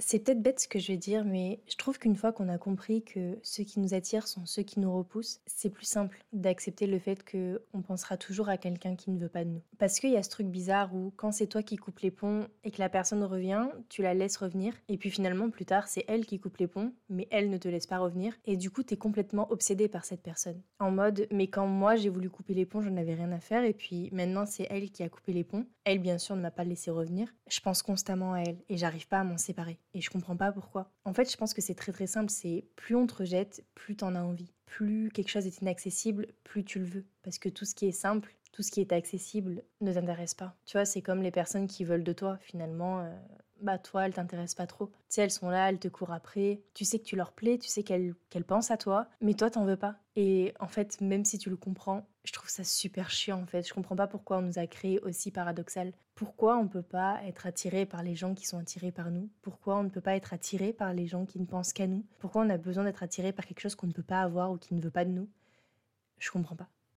C'est peut-être bête ce que je vais dire, mais je trouve qu'une fois qu'on a compris que ceux qui nous attirent sont ceux qui nous repoussent, c'est plus simple d'accepter le fait que on pensera toujours à quelqu'un qui ne veut pas de nous. Parce qu'il y a ce truc bizarre où quand c'est toi qui coupes les ponts et que la personne revient, tu la laisses revenir, et puis finalement plus tard c'est elle qui coupe les ponts, mais elle ne te laisse pas revenir, et du coup t'es complètement obsédé par cette personne. En mode, mais quand moi j'ai voulu couper les ponts, j'en avais rien à faire, et puis maintenant c'est elle qui a coupé les ponts. Elle bien sûr ne m'a pas laissé revenir. Je pense constamment à elle et j'arrive pas à m'en séparer. Et je comprends pas pourquoi. En fait, je pense que c'est très très simple. C'est plus on te rejette, plus t'en as envie. Plus quelque chose est inaccessible, plus tu le veux. Parce que tout ce qui est simple, tout ce qui est accessible ne t'intéresse pas. Tu vois, c'est comme les personnes qui veulent de toi. Finalement, euh, bah toi, elles t'intéressent pas trop. Tu sais, elles sont là, elles te courent après. Tu sais que tu leur plais, tu sais qu'elles pensent à toi, mais toi, t'en veux pas. Et en fait, même si tu le comprends, je trouve ça super chiant en fait. Je comprends pas pourquoi on nous a créé aussi paradoxal. Pourquoi on peut pas être attiré par les gens qui sont attirés par nous? Pourquoi on ne peut pas être attiré par les gens qui ne pensent qu'à nous? Pourquoi on a besoin d'être attiré par quelque chose qu'on ne peut pas avoir ou qui ne veut pas de nous? Je comprends pas.